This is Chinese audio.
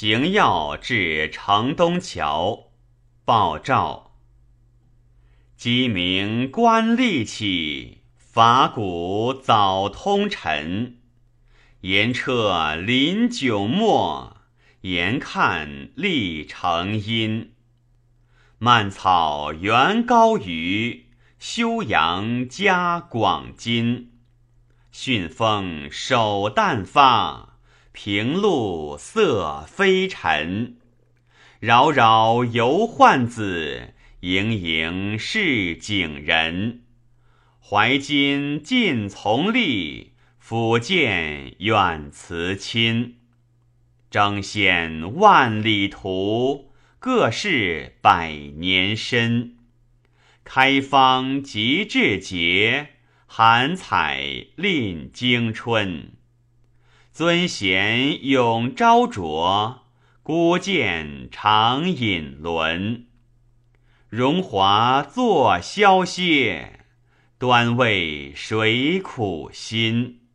行要至城东桥，报诏。鸡鸣官吏起，法鼓早通晨。言彻临九末，言看历成阴。蔓草原高于，修阳加广金。训风首旦发，平路色飞尘。扰扰游宦子。盈盈是景人，怀金尽从吏，抚剑远辞亲。争先万里途，各是百年身。开方即至节，寒采令惊春。尊贤永昭灼，孤剑长引轮。荣华作消谢，端为谁苦心？